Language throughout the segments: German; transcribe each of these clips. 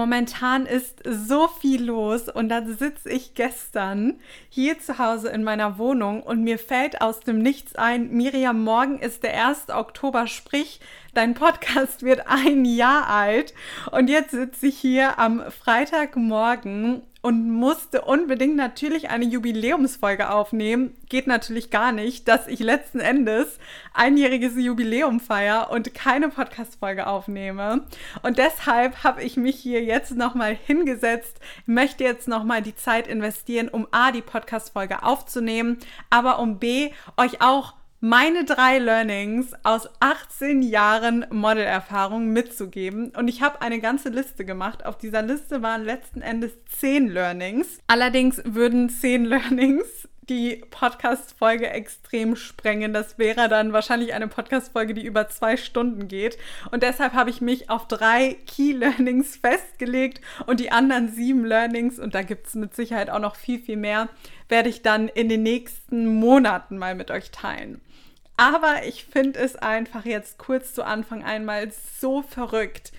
Momentan ist so viel los und dann sitze ich gestern hier zu Hause in meiner Wohnung und mir fällt aus dem Nichts ein, Miriam, morgen ist der 1. Oktober, sprich, dein Podcast wird ein Jahr alt und jetzt sitze ich hier am Freitagmorgen und musste unbedingt natürlich eine Jubiläumsfolge aufnehmen. Geht natürlich gar nicht, dass ich letzten Endes einjähriges Jubiläum feier und keine Podcast-Folge aufnehme. Und deshalb habe ich mich hier jetzt nochmal hingesetzt, möchte jetzt nochmal die Zeit investieren, um A, die Podcast-Folge aufzunehmen, aber um B, euch auch meine drei Learnings aus 18 Jahren Modelerfahrung mitzugeben. Und ich habe eine ganze Liste gemacht. Auf dieser Liste waren letzten Endes 10 Learnings. Allerdings würden 10 Learnings die Podcast-Folge extrem sprengen. Das wäre dann wahrscheinlich eine Podcast-Folge, die über zwei Stunden geht. Und deshalb habe ich mich auf drei Key Learnings festgelegt und die anderen sieben Learnings, und da gibt es mit Sicherheit auch noch viel, viel mehr, werde ich dann in den nächsten Monaten mal mit euch teilen. Aber ich finde es einfach jetzt kurz zu Anfang einmal so verrückt,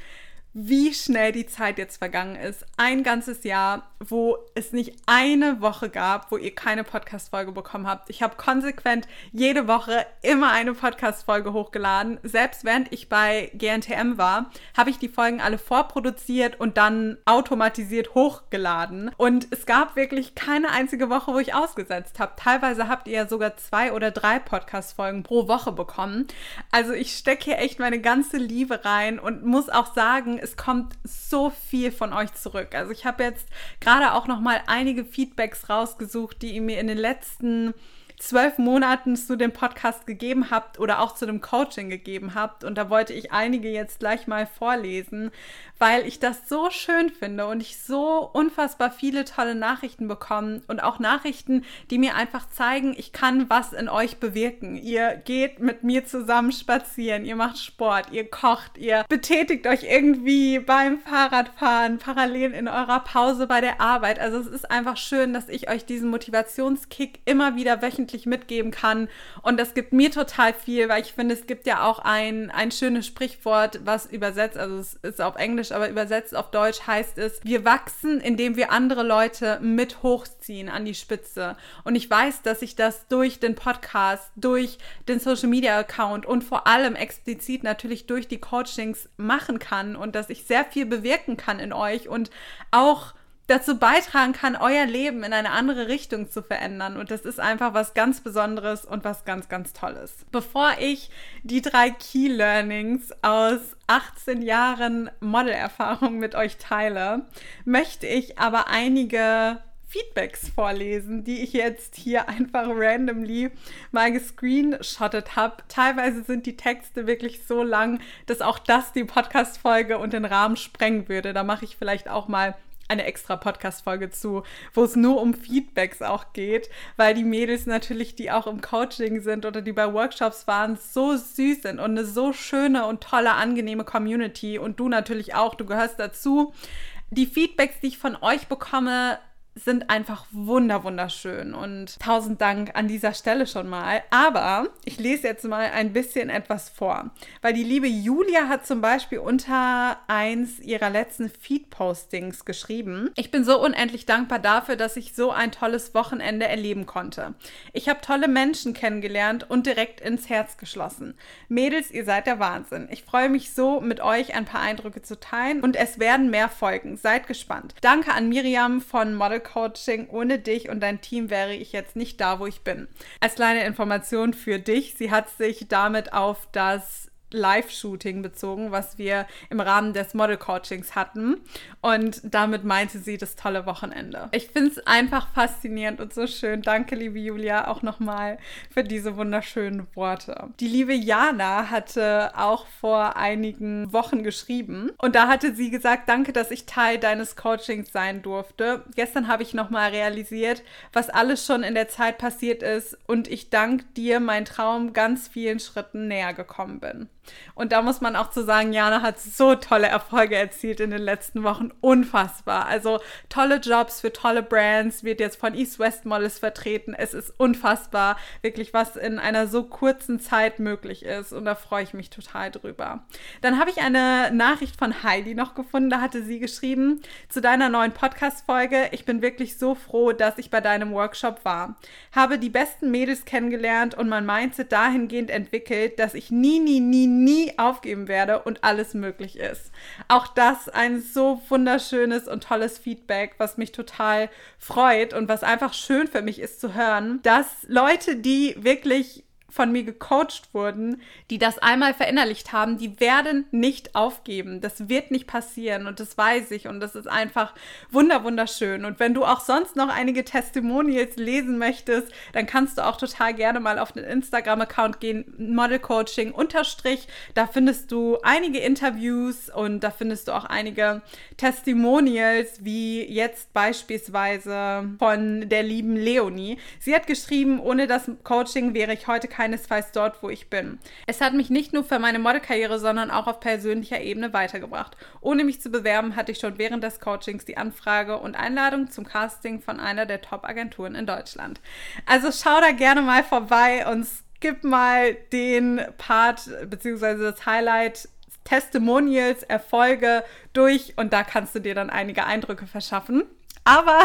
wie schnell die Zeit jetzt vergangen ist. Ein ganzes Jahr, wo es nicht eine Woche gab, wo ihr keine Podcast-Folge bekommen habt. Ich habe konsequent jede Woche immer eine Podcast-Folge hochgeladen. Selbst während ich bei GNTM war, habe ich die Folgen alle vorproduziert und dann automatisiert hochgeladen. Und es gab wirklich keine einzige Woche, wo ich ausgesetzt habe. Teilweise habt ihr ja sogar zwei oder drei Podcast-Folgen pro Woche bekommen. Also ich stecke hier echt meine ganze Liebe rein und muss auch sagen, es kommt so viel von euch zurück. Also ich habe jetzt gerade auch noch mal einige Feedbacks rausgesucht, die ihr mir in den letzten zwölf Monaten zu dem Podcast gegeben habt oder auch zu dem Coaching gegeben habt. Und da wollte ich einige jetzt gleich mal vorlesen, weil ich das so schön finde und ich so unfassbar viele tolle Nachrichten bekomme und auch Nachrichten, die mir einfach zeigen, ich kann was in euch bewirken. Ihr geht mit mir zusammen spazieren, ihr macht Sport, ihr kocht, ihr betätigt euch irgendwie beim Fahrradfahren, parallel in eurer Pause bei der Arbeit. Also es ist einfach schön, dass ich euch diesen Motivationskick immer wieder wöchentlich mitgeben kann und das gibt mir total viel, weil ich finde, es gibt ja auch ein, ein schönes Sprichwort, was übersetzt, also es ist auf Englisch aber übersetzt auf Deutsch heißt es, wir wachsen, indem wir andere Leute mit hochziehen an die Spitze. Und ich weiß, dass ich das durch den Podcast, durch den Social Media Account und vor allem explizit natürlich durch die Coachings machen kann und dass ich sehr viel bewirken kann in euch und auch dazu beitragen kann, euer Leben in eine andere Richtung zu verändern. Und das ist einfach was ganz Besonderes und was ganz, ganz Tolles. Bevor ich die drei Key Learnings aus 18 Jahren Modelerfahrung mit euch teile, möchte ich aber einige Feedbacks vorlesen, die ich jetzt hier einfach randomly mal gescreenshottet habe. Teilweise sind die Texte wirklich so lang, dass auch das die Podcast-Folge und den Rahmen sprengen würde. Da mache ich vielleicht auch mal eine extra Podcast-Folge zu, wo es nur um Feedbacks auch geht, weil die Mädels natürlich, die auch im Coaching sind oder die bei Workshops waren, so süß sind und eine so schöne und tolle, angenehme Community und du natürlich auch, du gehörst dazu. Die Feedbacks, die ich von euch bekomme, sind einfach wunder wunderschön und tausend Dank an dieser Stelle schon mal. Aber ich lese jetzt mal ein bisschen etwas vor, weil die liebe Julia hat zum Beispiel unter eins ihrer letzten Feed-Postings geschrieben. Ich bin so unendlich dankbar dafür, dass ich so ein tolles Wochenende erleben konnte. Ich habe tolle Menschen kennengelernt und direkt ins Herz geschlossen. Mädels, ihr seid der Wahnsinn. Ich freue mich so, mit euch ein paar Eindrücke zu teilen und es werden mehr folgen. Seid gespannt. Danke an Miriam von Model Coaching. Ohne dich und dein Team wäre ich jetzt nicht da, wo ich bin. Als kleine Information für dich, sie hat sich damit auf das Live-Shooting bezogen, was wir im Rahmen des Model-Coachings hatten. Und damit meinte sie das tolle Wochenende. Ich finde es einfach faszinierend und so schön. Danke, liebe Julia, auch nochmal für diese wunderschönen Worte. Die liebe Jana hatte auch vor einigen Wochen geschrieben und da hatte sie gesagt, danke, dass ich Teil deines Coachings sein durfte. Gestern habe ich nochmal realisiert, was alles schon in der Zeit passiert ist und ich dank dir, mein Traum, ganz vielen Schritten näher gekommen bin. Und da muss man auch zu sagen, Jana hat so tolle Erfolge erzielt in den letzten Wochen. Unfassbar. Also tolle Jobs für tolle Brands, wird jetzt von East West Models vertreten. Es ist unfassbar, wirklich was in einer so kurzen Zeit möglich ist. Und da freue ich mich total drüber. Dann habe ich eine Nachricht von Heidi noch gefunden. Da hatte sie geschrieben zu deiner neuen Podcast-Folge. Ich bin wirklich so froh, dass ich bei deinem Workshop war. Habe die besten Mädels kennengelernt und mein Mindset dahingehend entwickelt, dass ich nie, nie, nie, nie aufgeben werde und alles möglich ist. Auch das ein so wunderschönes und tolles Feedback, was mich total freut und was einfach schön für mich ist zu hören, dass Leute, die wirklich von mir gecoacht wurden, die das einmal verinnerlicht haben, die werden nicht aufgeben. Das wird nicht passieren und das weiß ich und das ist einfach wunder wunderschön. Und wenn du auch sonst noch einige Testimonials lesen möchtest, dann kannst du auch total gerne mal auf den Instagram-Account gehen, Model Coaching unterstrich. Da findest du einige Interviews und da findest du auch einige Testimonials, wie jetzt beispielsweise von der lieben Leonie. Sie hat geschrieben, ohne das Coaching wäre ich heute kein keinesfalls dort, wo ich bin. Es hat mich nicht nur für meine Modelkarriere, sondern auch auf persönlicher Ebene weitergebracht. Ohne mich zu bewerben, hatte ich schon während des Coachings die Anfrage und Einladung zum Casting von einer der Top-Agenturen in Deutschland. Also schau da gerne mal vorbei und skip mal den Part bzw. das Highlight Testimonials, Erfolge durch und da kannst du dir dann einige Eindrücke verschaffen. Aber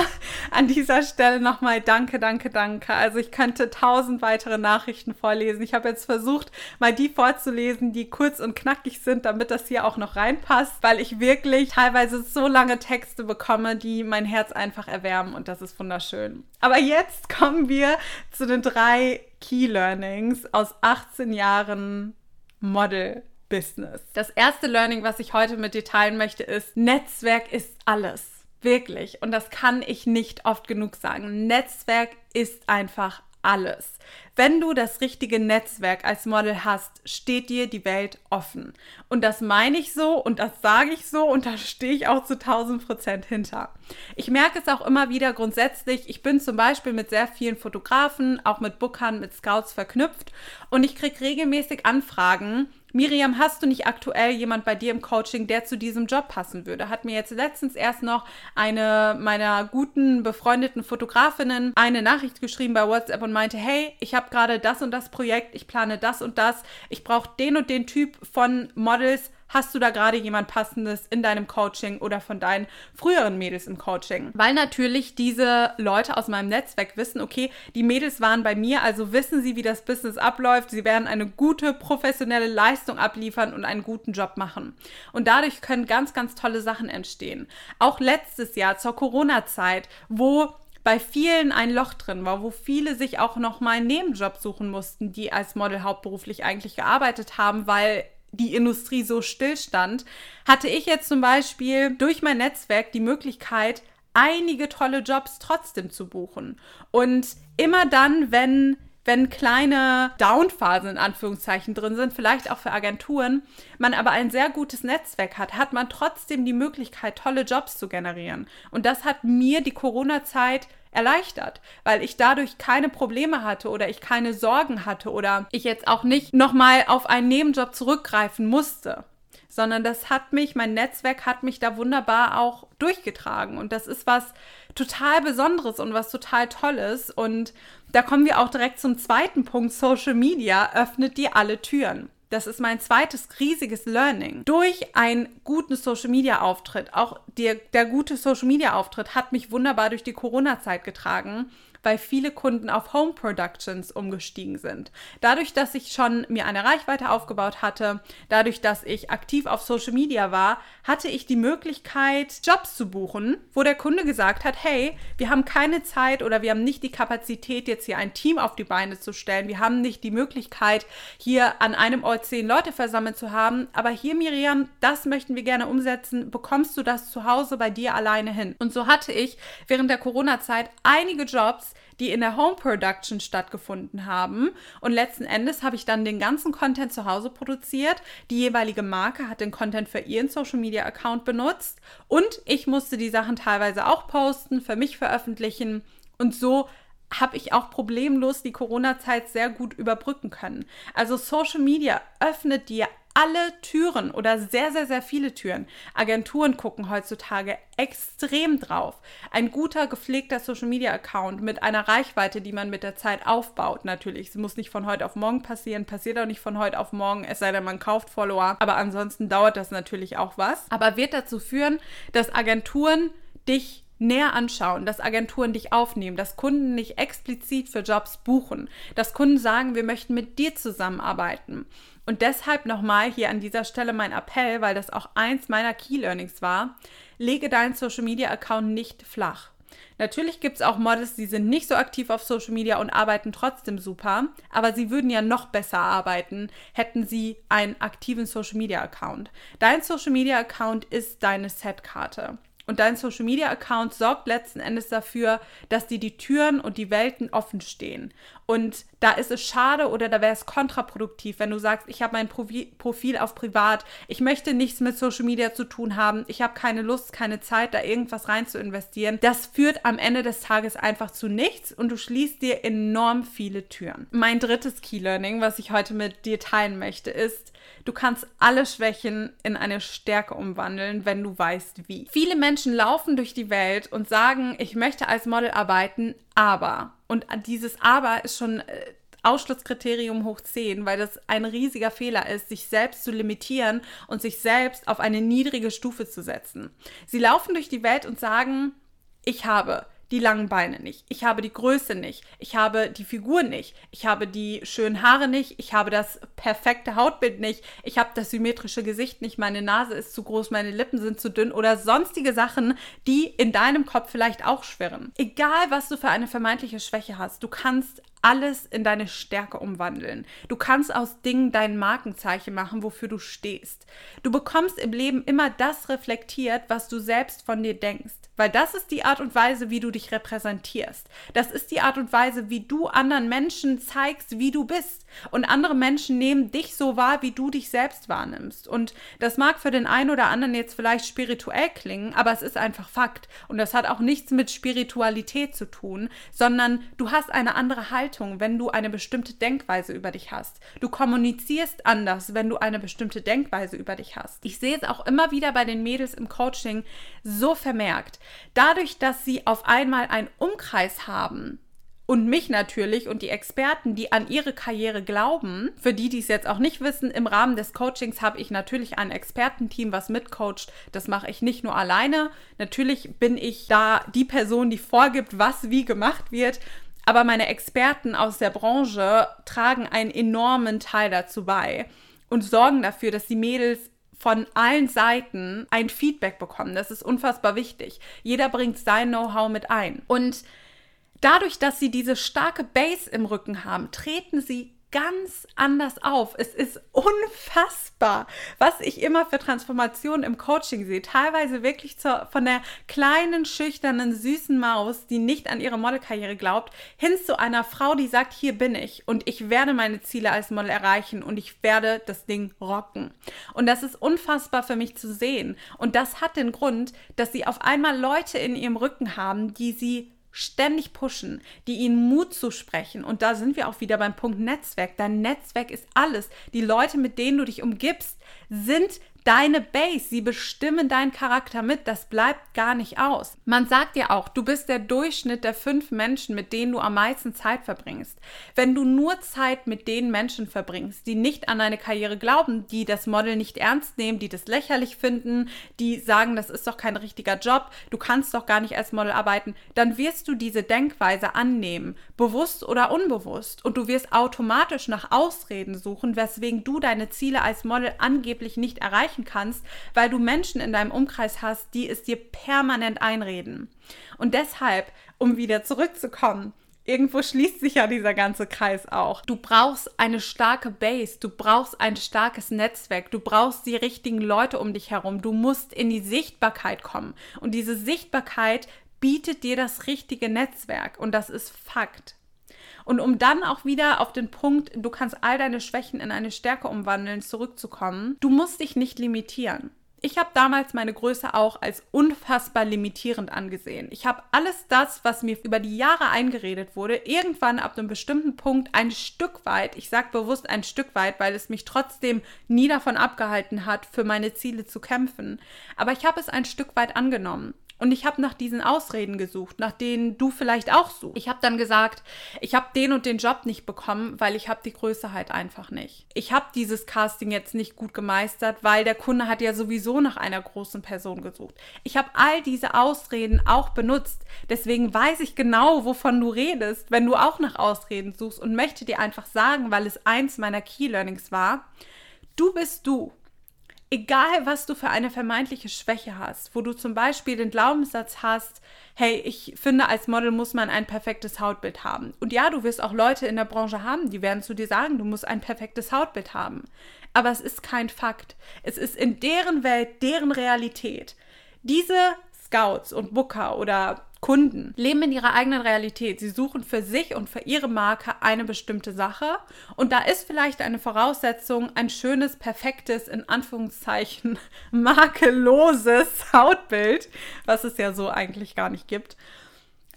an dieser Stelle nochmal danke, danke, danke. Also ich könnte tausend weitere Nachrichten vorlesen. Ich habe jetzt versucht, mal die vorzulesen, die kurz und knackig sind, damit das hier auch noch reinpasst, weil ich wirklich teilweise so lange Texte bekomme, die mein Herz einfach erwärmen und das ist wunderschön. Aber jetzt kommen wir zu den drei Key Learnings aus 18 Jahren Model. Business. Das erste Learning, was ich heute mit dir teilen möchte, ist, Netzwerk ist alles. Wirklich. Und das kann ich nicht oft genug sagen. Netzwerk ist einfach alles. Wenn du das richtige Netzwerk als Model hast, steht dir die Welt offen. Und das meine ich so und das sage ich so und da stehe ich auch zu 1000 Prozent hinter. Ich merke es auch immer wieder grundsätzlich. Ich bin zum Beispiel mit sehr vielen Fotografen, auch mit Bookern, mit Scouts verknüpft und ich kriege regelmäßig Anfragen, Miriam, hast du nicht aktuell jemand bei dir im Coaching, der zu diesem Job passen würde? Hat mir jetzt letztens erst noch eine meiner guten befreundeten Fotografinnen eine Nachricht geschrieben bei WhatsApp und meinte, hey, ich habe gerade das und das Projekt, ich plane das und das, ich brauche den und den Typ von Models, Hast du da gerade jemand passendes in deinem Coaching oder von deinen früheren Mädels im Coaching? Weil natürlich diese Leute aus meinem Netzwerk wissen, okay, die Mädels waren bei mir, also wissen sie, wie das Business abläuft. Sie werden eine gute professionelle Leistung abliefern und einen guten Job machen. Und dadurch können ganz, ganz tolle Sachen entstehen. Auch letztes Jahr zur Corona-Zeit, wo bei vielen ein Loch drin war, wo viele sich auch noch mal einen Nebenjob suchen mussten, die als Model hauptberuflich eigentlich gearbeitet haben, weil die Industrie so stillstand, hatte ich jetzt zum Beispiel durch mein Netzwerk die Möglichkeit, einige tolle Jobs trotzdem zu buchen. Und immer dann, wenn wenn kleine Downphasen in Anführungszeichen drin sind, vielleicht auch für Agenturen, man aber ein sehr gutes Netzwerk hat, hat man trotzdem die Möglichkeit, tolle Jobs zu generieren. Und das hat mir die Corona-Zeit erleichtert, weil ich dadurch keine Probleme hatte oder ich keine Sorgen hatte oder ich jetzt auch nicht nochmal auf einen Nebenjob zurückgreifen musste sondern das hat mich, mein Netzwerk hat mich da wunderbar auch durchgetragen. Und das ist was total Besonderes und was total Tolles. Und da kommen wir auch direkt zum zweiten Punkt. Social Media öffnet dir alle Türen. Das ist mein zweites riesiges Learning. Durch einen guten Social Media Auftritt, auch der, der gute Social Media Auftritt hat mich wunderbar durch die Corona-Zeit getragen, weil viele Kunden auf Home Productions umgestiegen sind. Dadurch, dass ich schon mir eine Reichweite aufgebaut hatte, dadurch, dass ich aktiv auf Social Media war, hatte ich die Möglichkeit, Jobs zu buchen, wo der Kunde gesagt hat, hey, wir haben keine Zeit oder wir haben nicht die Kapazität, jetzt hier ein Team auf die Beine zu stellen. Wir haben nicht die Möglichkeit, hier an einem Ort zehn Leute versammelt zu haben. Aber hier, Miriam, das möchten wir gerne umsetzen. Bekommst du das zu Hause bei dir alleine hin? Und so hatte ich während der Corona-Zeit einige Jobs, die in der Home Production stattgefunden haben. Und letzten Endes habe ich dann den ganzen Content zu Hause produziert. Die jeweilige Marke hat den Content für ihren Social Media Account benutzt und ich musste die Sachen teilweise auch posten, für mich veröffentlichen und so habe ich auch problemlos die Corona-Zeit sehr gut überbrücken können. Also Social Media öffnet dir alle Türen oder sehr, sehr, sehr viele Türen. Agenturen gucken heutzutage extrem drauf. Ein guter, gepflegter Social-Media-Account mit einer Reichweite, die man mit der Zeit aufbaut, natürlich. Es muss nicht von heute auf morgen passieren, passiert auch nicht von heute auf morgen, es sei denn, man kauft Follower. Aber ansonsten dauert das natürlich auch was. Aber wird dazu führen, dass Agenturen dich näher anschauen, dass Agenturen dich aufnehmen, dass Kunden dich explizit für Jobs buchen, dass Kunden sagen, wir möchten mit dir zusammenarbeiten. Und deshalb nochmal hier an dieser Stelle mein Appell, weil das auch eins meiner Key Learnings war, lege deinen Social Media Account nicht flach. Natürlich gibt es auch Models, die sind nicht so aktiv auf Social Media und arbeiten trotzdem super, aber sie würden ja noch besser arbeiten, hätten sie einen aktiven Social Media Account. Dein Social Media Account ist deine Setkarte. Und dein Social Media Account sorgt letzten Endes dafür, dass dir die Türen und die Welten offen stehen. Und da ist es schade oder da wäre es kontraproduktiv, wenn du sagst, ich habe mein Profil auf privat, ich möchte nichts mit Social Media zu tun haben, ich habe keine Lust, keine Zeit, da irgendwas rein zu investieren. Das führt am Ende des Tages einfach zu nichts und du schließt dir enorm viele Türen. Mein drittes Key Learning, was ich heute mit dir teilen möchte, ist, du kannst alle Schwächen in eine Stärke umwandeln, wenn du weißt wie. Viele Menschen laufen durch die Welt und sagen, ich möchte als Model arbeiten, aber und dieses Aber ist schon äh, Ausschlusskriterium hoch 10, weil das ein riesiger Fehler ist, sich selbst zu limitieren und sich selbst auf eine niedrige Stufe zu setzen. Sie laufen durch die Welt und sagen, ich habe die langen Beine nicht, ich habe die Größe nicht, ich habe die Figur nicht, ich habe die schönen Haare nicht, ich habe das perfekte Hautbild nicht, ich habe das symmetrische Gesicht nicht, meine Nase ist zu groß, meine Lippen sind zu dünn oder sonstige Sachen, die in deinem Kopf vielleicht auch schwirren. Egal, was du für eine vermeintliche Schwäche hast, du kannst alles in deine Stärke umwandeln. Du kannst aus Dingen dein Markenzeichen machen, wofür du stehst. Du bekommst im Leben immer das reflektiert, was du selbst von dir denkst. Weil das ist die Art und Weise, wie du dich repräsentierst. Das ist die Art und Weise, wie du anderen Menschen zeigst, wie du bist. Und andere Menschen nehmen dich so wahr, wie du dich selbst wahrnimmst. Und das mag für den einen oder anderen jetzt vielleicht spirituell klingen, aber es ist einfach Fakt. Und das hat auch nichts mit Spiritualität zu tun, sondern du hast eine andere Haltung, wenn du eine bestimmte Denkweise über dich hast. Du kommunizierst anders, wenn du eine bestimmte Denkweise über dich hast. Ich sehe es auch immer wieder bei den Mädels im Coaching so vermerkt Dadurch, dass sie auf einmal einen Umkreis haben, und mich natürlich und die Experten, die an ihre Karriere glauben. Für die, die es jetzt auch nicht wissen, im Rahmen des Coachings habe ich natürlich ein Expertenteam, was mitcoacht. Das mache ich nicht nur alleine. Natürlich bin ich da die Person, die vorgibt, was wie gemacht wird. Aber meine Experten aus der Branche tragen einen enormen Teil dazu bei und sorgen dafür, dass die Mädels von allen Seiten ein Feedback bekommen. Das ist unfassbar wichtig. Jeder bringt sein Know-how mit ein. Und dadurch, dass sie diese starke Base im Rücken haben, treten sie ganz anders auf. Es ist unfassbar, was ich immer für Transformationen im Coaching sehe. Teilweise wirklich zur, von der kleinen, schüchternen, süßen Maus, die nicht an ihre Modelkarriere glaubt, hin zu einer Frau, die sagt, hier bin ich und ich werde meine Ziele als Model erreichen und ich werde das Ding rocken. Und das ist unfassbar für mich zu sehen. Und das hat den Grund, dass sie auf einmal Leute in ihrem Rücken haben, die sie ständig pushen, die ihnen Mut zusprechen. Und da sind wir auch wieder beim Punkt Netzwerk. Dein Netzwerk ist alles. Die Leute, mit denen du dich umgibst, sind deine Base, sie bestimmen deinen Charakter mit, das bleibt gar nicht aus. Man sagt ja auch, du bist der Durchschnitt der fünf Menschen, mit denen du am meisten Zeit verbringst. Wenn du nur Zeit mit den Menschen verbringst, die nicht an deine Karriere glauben, die das Model nicht ernst nehmen, die das lächerlich finden, die sagen, das ist doch kein richtiger Job, du kannst doch gar nicht als Model arbeiten, dann wirst du diese Denkweise annehmen, bewusst oder unbewusst, und du wirst automatisch nach Ausreden suchen, weswegen du deine Ziele als Model angeblich nicht erreichen erreichen kannst, weil du Menschen in deinem Umkreis hast, die es dir permanent einreden. Und deshalb, um wieder zurückzukommen, irgendwo schließt sich ja dieser ganze Kreis auch. Du brauchst eine starke Base, du brauchst ein starkes Netzwerk, du brauchst die richtigen Leute um dich herum, du musst in die Sichtbarkeit kommen. Und diese Sichtbarkeit bietet dir das richtige Netzwerk und das ist Fakt. Und um dann auch wieder auf den Punkt, du kannst all deine Schwächen in eine Stärke umwandeln, zurückzukommen, du musst dich nicht limitieren. Ich habe damals meine Größe auch als unfassbar limitierend angesehen. Ich habe alles das, was mir über die Jahre eingeredet wurde, irgendwann ab einem bestimmten Punkt ein Stück weit, ich sage bewusst ein Stück weit, weil es mich trotzdem nie davon abgehalten hat, für meine Ziele zu kämpfen, aber ich habe es ein Stück weit angenommen. Und ich habe nach diesen Ausreden gesucht, nach denen du vielleicht auch suchst. Ich habe dann gesagt, ich habe den und den Job nicht bekommen, weil ich habe die Größe halt einfach nicht. Ich habe dieses Casting jetzt nicht gut gemeistert, weil der Kunde hat ja sowieso nach einer großen Person gesucht. Ich habe all diese Ausreden auch benutzt. Deswegen weiß ich genau, wovon du redest, wenn du auch nach Ausreden suchst und möchte dir einfach sagen, weil es eins meiner Key Learnings war, du bist du egal was du für eine vermeintliche Schwäche hast, wo du zum Beispiel den Glaubenssatz hast, hey, ich finde, als Model muss man ein perfektes Hautbild haben. Und ja, du wirst auch Leute in der Branche haben, die werden zu dir sagen, du musst ein perfektes Hautbild haben. Aber es ist kein Fakt. Es ist in deren Welt, deren Realität. Diese Scouts und Booker oder Kunden leben in ihrer eigenen Realität. Sie suchen für sich und für ihre Marke eine bestimmte Sache. Und da ist vielleicht eine Voraussetzung, ein schönes, perfektes, in Anführungszeichen, makelloses Hautbild, was es ja so eigentlich gar nicht gibt.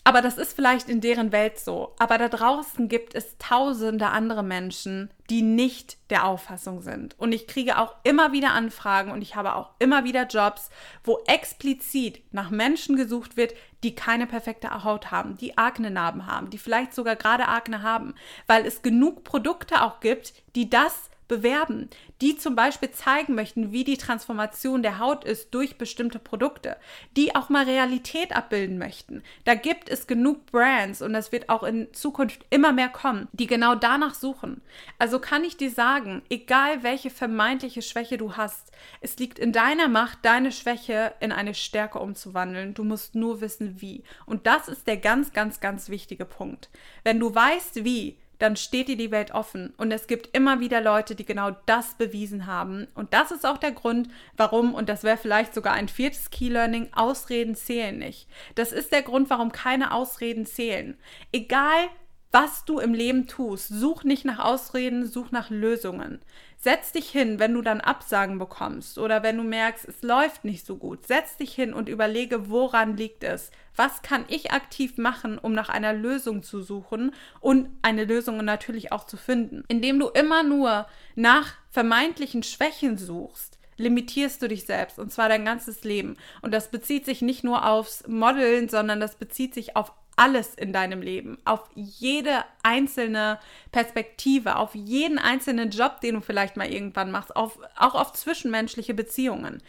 Aber das ist vielleicht in deren Welt so. Aber da draußen gibt es tausende andere Menschen, die nicht der Auffassung sind. Und ich kriege auch immer wieder Anfragen und ich habe auch immer wieder Jobs, wo explizit nach Menschen gesucht wird, die keine perfekte Haut haben, die Akne-Narben haben, die vielleicht sogar gerade Akne haben, weil es genug Produkte auch gibt, die das bewerben, die zum Beispiel zeigen möchten, wie die Transformation der Haut ist durch bestimmte Produkte, die auch mal Realität abbilden möchten. Da gibt es genug Brands und das wird auch in Zukunft immer mehr kommen, die genau danach suchen. Also kann ich dir sagen, egal welche vermeintliche Schwäche du hast, es liegt in deiner Macht, deine Schwäche in eine Stärke umzuwandeln. Du musst nur wissen, wie. Und das ist der ganz, ganz, ganz wichtige Punkt. Wenn du weißt, wie, dann steht dir die Welt offen. Und es gibt immer wieder Leute, die genau das bewiesen haben. Und das ist auch der Grund, warum, und das wäre vielleicht sogar ein viertes Key Learning, Ausreden zählen nicht. Das ist der Grund, warum keine Ausreden zählen. Egal, was du im Leben tust, such nicht nach Ausreden, such nach Lösungen. Setz dich hin, wenn du dann Absagen bekommst oder wenn du merkst, es läuft nicht so gut. Setz dich hin und überlege, woran liegt es? Was kann ich aktiv machen, um nach einer Lösung zu suchen und eine Lösung natürlich auch zu finden? Indem du immer nur nach vermeintlichen Schwächen suchst, limitierst du dich selbst und zwar dein ganzes Leben. Und das bezieht sich nicht nur aufs Modeln, sondern das bezieht sich auf alles in deinem Leben, auf jede einzelne Perspektive, auf jeden einzelnen Job, den du vielleicht mal irgendwann machst, auf, auch auf zwischenmenschliche Beziehungen.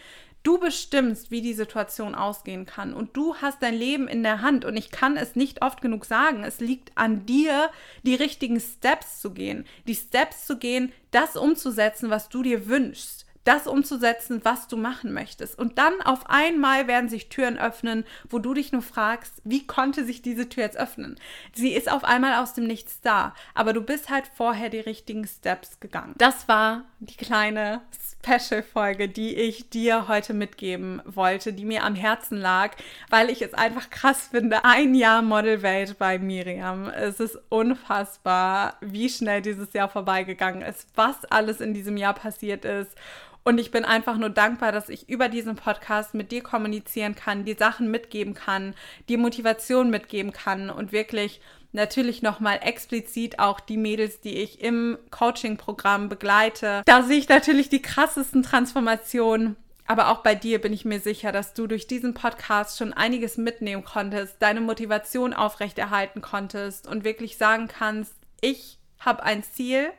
Du bestimmst, wie die Situation ausgehen kann und du hast dein Leben in der Hand und ich kann es nicht oft genug sagen. Es liegt an dir, die richtigen Steps zu gehen, die Steps zu gehen, das umzusetzen, was du dir wünschst das umzusetzen, was du machen möchtest. Und dann auf einmal werden sich Türen öffnen, wo du dich nur fragst, wie konnte sich diese Tür jetzt öffnen? Sie ist auf einmal aus dem Nichts da, aber du bist halt vorher die richtigen Steps gegangen. Das war die kleine Special-Folge, die ich dir heute mitgeben wollte, die mir am Herzen lag, weil ich es einfach krass finde. Ein Jahr Modelwelt bei Miriam. Es ist unfassbar, wie schnell dieses Jahr vorbeigegangen ist, was alles in diesem Jahr passiert ist. Und ich bin einfach nur dankbar, dass ich über diesen Podcast mit dir kommunizieren kann, die Sachen mitgeben kann, die Motivation mitgeben kann und wirklich natürlich nochmal explizit auch die Mädels, die ich im Coaching-Programm begleite. Da sehe ich natürlich die krassesten Transformationen. Aber auch bei dir bin ich mir sicher, dass du durch diesen Podcast schon einiges mitnehmen konntest, deine Motivation aufrechterhalten konntest und wirklich sagen kannst, ich habe ein Ziel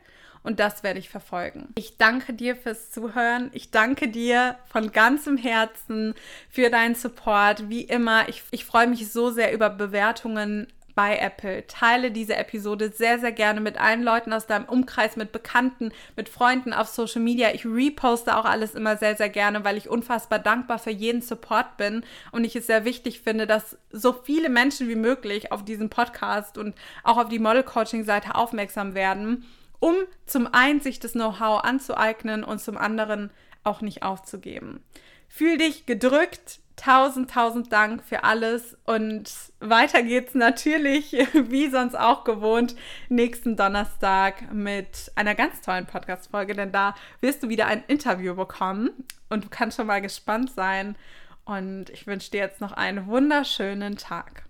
und das werde ich verfolgen. Ich danke dir fürs Zuhören. Ich danke dir von ganzem Herzen für deinen Support. Wie immer, ich, ich freue mich so sehr über Bewertungen bei Apple. Teile diese Episode sehr, sehr gerne mit allen Leuten aus deinem Umkreis, mit Bekannten, mit Freunden auf Social Media. Ich reposte auch alles immer sehr, sehr gerne, weil ich unfassbar dankbar für jeden Support bin und ich es sehr wichtig finde, dass so viele Menschen wie möglich auf diesen Podcast und auch auf die Model Coaching Seite aufmerksam werden um zum einen sich das Know-how anzueignen und zum anderen auch nicht aufzugeben. Fühl dich gedrückt, tausend, tausend Dank für alles. Und weiter geht's natürlich, wie sonst auch gewohnt, nächsten Donnerstag mit einer ganz tollen Podcast-Folge, denn da wirst du wieder ein Interview bekommen und du kannst schon mal gespannt sein. Und ich wünsche dir jetzt noch einen wunderschönen Tag.